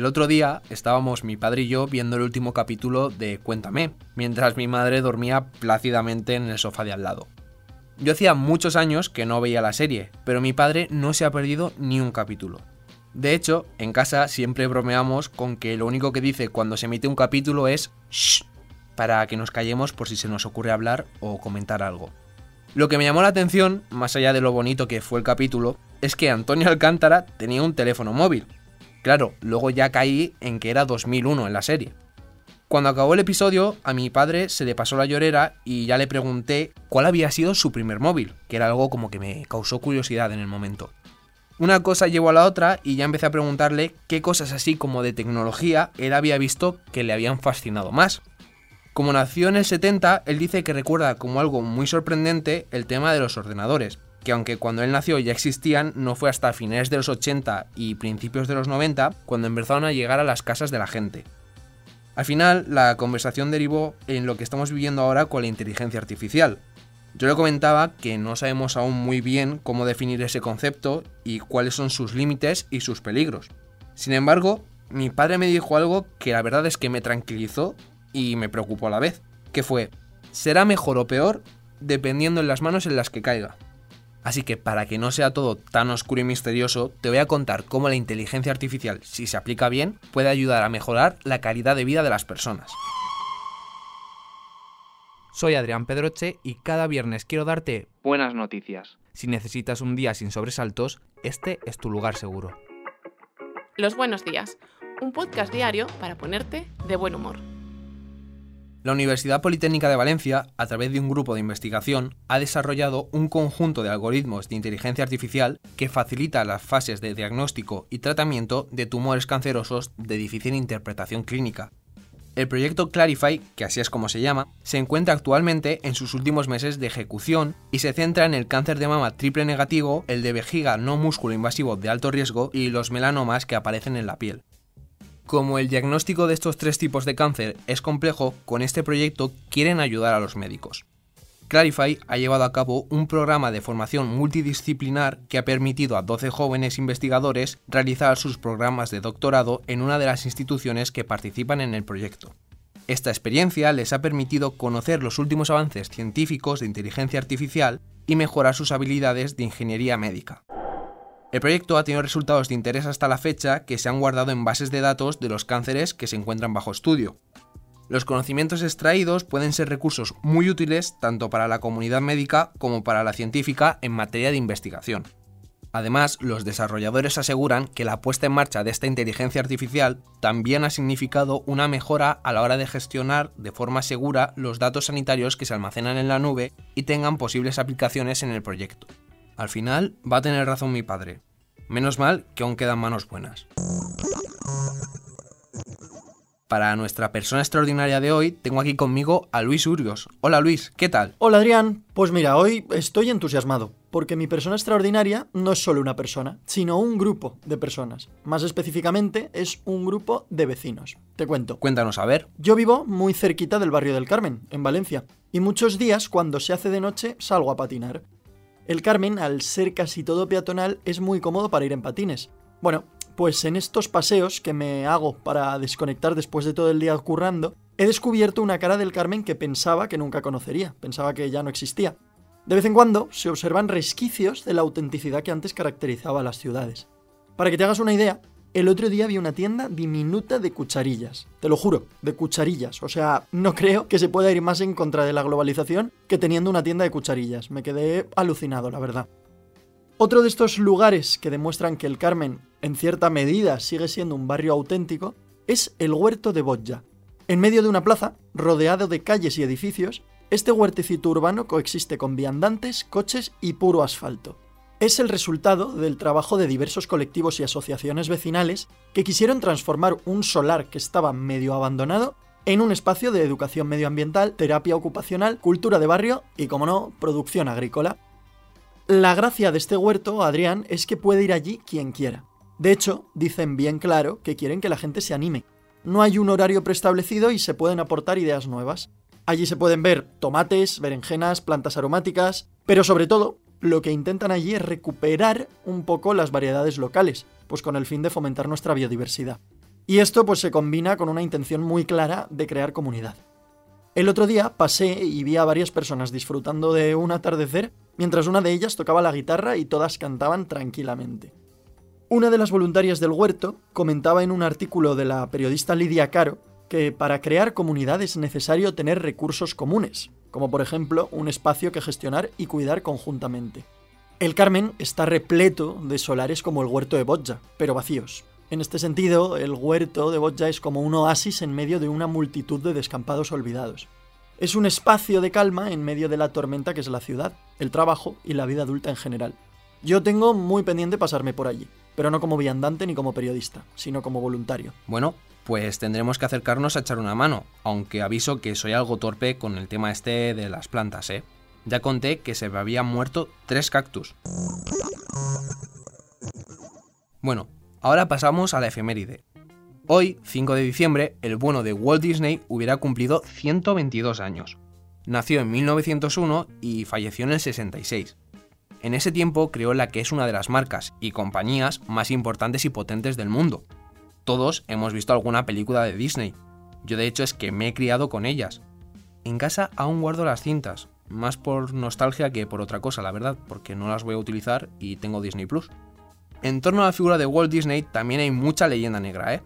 El otro día estábamos mi padre y yo viendo el último capítulo de Cuéntame, mientras mi madre dormía plácidamente en el sofá de al lado. Yo hacía muchos años que no veía la serie, pero mi padre no se ha perdido ni un capítulo. De hecho, en casa siempre bromeamos con que lo único que dice cuando se emite un capítulo es shh, para que nos callemos por si se nos ocurre hablar o comentar algo. Lo que me llamó la atención, más allá de lo bonito que fue el capítulo, es que Antonio Alcántara tenía un teléfono móvil, Claro, luego ya caí en que era 2001 en la serie. Cuando acabó el episodio, a mi padre se le pasó la llorera y ya le pregunté cuál había sido su primer móvil, que era algo como que me causó curiosidad en el momento. Una cosa llevó a la otra y ya empecé a preguntarle qué cosas así como de tecnología él había visto que le habían fascinado más. Como nació en el 70, él dice que recuerda como algo muy sorprendente el tema de los ordenadores, que aunque cuando él nació ya existían, no fue hasta finales de los 80 y principios de los 90 cuando empezaron a llegar a las casas de la gente. Al final, la conversación derivó en lo que estamos viviendo ahora con la inteligencia artificial. Yo le comentaba que no sabemos aún muy bien cómo definir ese concepto y cuáles son sus límites y sus peligros. Sin embargo, mi padre me dijo algo que la verdad es que me tranquilizó y me preocupó a la vez, que fue, será mejor o peor dependiendo en las manos en las que caiga. Así que para que no sea todo tan oscuro y misterioso, te voy a contar cómo la inteligencia artificial, si se aplica bien, puede ayudar a mejorar la calidad de vida de las personas. Soy Adrián Pedroche y cada viernes quiero darte buenas noticias. Si necesitas un día sin sobresaltos, este es tu lugar seguro. Los buenos días, un podcast diario para ponerte de buen humor. La Universidad Politécnica de Valencia, a través de un grupo de investigación, ha desarrollado un conjunto de algoritmos de inteligencia artificial que facilita las fases de diagnóstico y tratamiento de tumores cancerosos de difícil interpretación clínica. El proyecto Clarify, que así es como se llama, se encuentra actualmente en sus últimos meses de ejecución y se centra en el cáncer de mama triple negativo, el de vejiga no músculo invasivo de alto riesgo y los melanomas que aparecen en la piel. Como el diagnóstico de estos tres tipos de cáncer es complejo, con este proyecto quieren ayudar a los médicos. Clarify ha llevado a cabo un programa de formación multidisciplinar que ha permitido a 12 jóvenes investigadores realizar sus programas de doctorado en una de las instituciones que participan en el proyecto. Esta experiencia les ha permitido conocer los últimos avances científicos de inteligencia artificial y mejorar sus habilidades de ingeniería médica. El proyecto ha tenido resultados de interés hasta la fecha que se han guardado en bases de datos de los cánceres que se encuentran bajo estudio. Los conocimientos extraídos pueden ser recursos muy útiles tanto para la comunidad médica como para la científica en materia de investigación. Además, los desarrolladores aseguran que la puesta en marcha de esta inteligencia artificial también ha significado una mejora a la hora de gestionar de forma segura los datos sanitarios que se almacenan en la nube y tengan posibles aplicaciones en el proyecto. Al final va a tener razón mi padre. Menos mal que aún quedan manos buenas. Para nuestra persona extraordinaria de hoy, tengo aquí conmigo a Luis Urios. Hola Luis, ¿qué tal? Hola Adrián, pues mira, hoy estoy entusiasmado, porque mi persona extraordinaria no es solo una persona, sino un grupo de personas. Más específicamente, es un grupo de vecinos. Te cuento. Cuéntanos a ver. Yo vivo muy cerquita del barrio del Carmen, en Valencia, y muchos días, cuando se hace de noche, salgo a patinar. El Carmen, al ser casi todo peatonal, es muy cómodo para ir en patines. Bueno, pues en estos paseos que me hago para desconectar después de todo el día currando, he descubierto una cara del Carmen que pensaba que nunca conocería, pensaba que ya no existía. De vez en cuando se observan resquicios de la autenticidad que antes caracterizaba a las ciudades. Para que te hagas una idea, el otro día vi una tienda diminuta de cucharillas. Te lo juro, de cucharillas. O sea, no creo que se pueda ir más en contra de la globalización que teniendo una tienda de cucharillas. Me quedé alucinado, la verdad. Otro de estos lugares que demuestran que el Carmen, en cierta medida, sigue siendo un barrio auténtico, es el huerto de Bodja. En medio de una plaza, rodeado de calles y edificios, este huertecito urbano coexiste con viandantes, coches y puro asfalto es el resultado del trabajo de diversos colectivos y asociaciones vecinales que quisieron transformar un solar que estaba medio abandonado en un espacio de educación medioambiental, terapia ocupacional, cultura de barrio y, como no, producción agrícola. La gracia de este huerto, Adrián, es que puede ir allí quien quiera. De hecho, dicen bien claro que quieren que la gente se anime. No hay un horario preestablecido y se pueden aportar ideas nuevas. Allí se pueden ver tomates, berenjenas, plantas aromáticas, pero sobre todo lo que intentan allí es recuperar un poco las variedades locales, pues con el fin de fomentar nuestra biodiversidad. Y esto pues se combina con una intención muy clara de crear comunidad. El otro día pasé y vi a varias personas disfrutando de un atardecer mientras una de ellas tocaba la guitarra y todas cantaban tranquilamente. Una de las voluntarias del huerto comentaba en un artículo de la periodista Lidia Caro que para crear comunidad es necesario tener recursos comunes, como por ejemplo un espacio que gestionar y cuidar conjuntamente. El Carmen está repleto de solares como el huerto de Botja, pero vacíos. En este sentido, el huerto de Botja es como un oasis en medio de una multitud de descampados olvidados. Es un espacio de calma en medio de la tormenta que es la ciudad, el trabajo y la vida adulta en general. Yo tengo muy pendiente pasarme por allí, pero no como viandante ni como periodista, sino como voluntario. Bueno, pues tendremos que acercarnos a echar una mano, aunque aviso que soy algo torpe con el tema este de las plantas, ¿eh? Ya conté que se me habían muerto tres cactus. Bueno, ahora pasamos a la efeméride. Hoy, 5 de diciembre, el bueno de Walt Disney hubiera cumplido 122 años. Nació en 1901 y falleció en el 66. En ese tiempo creó la que es una de las marcas y compañías más importantes y potentes del mundo. Todos hemos visto alguna película de Disney. Yo de hecho es que me he criado con ellas. En casa aún guardo las cintas, más por nostalgia que por otra cosa, la verdad, porque no las voy a utilizar y tengo Disney Plus. En torno a la figura de Walt Disney también hay mucha leyenda negra, ¿eh?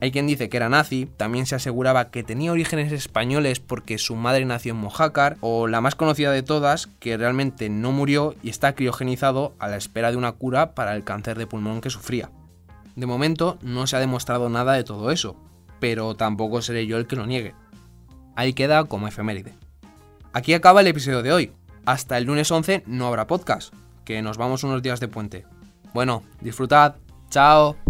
Hay quien dice que era nazi, también se aseguraba que tenía orígenes españoles porque su madre nació en Mojácar, o la más conocida de todas, que realmente no murió y está criogenizado a la espera de una cura para el cáncer de pulmón que sufría. De momento no se ha demostrado nada de todo eso, pero tampoco seré yo el que lo niegue. Ahí queda como efeméride. Aquí acaba el episodio de hoy. Hasta el lunes 11 no habrá podcast, que nos vamos unos días de puente. Bueno, disfrutad. Chao.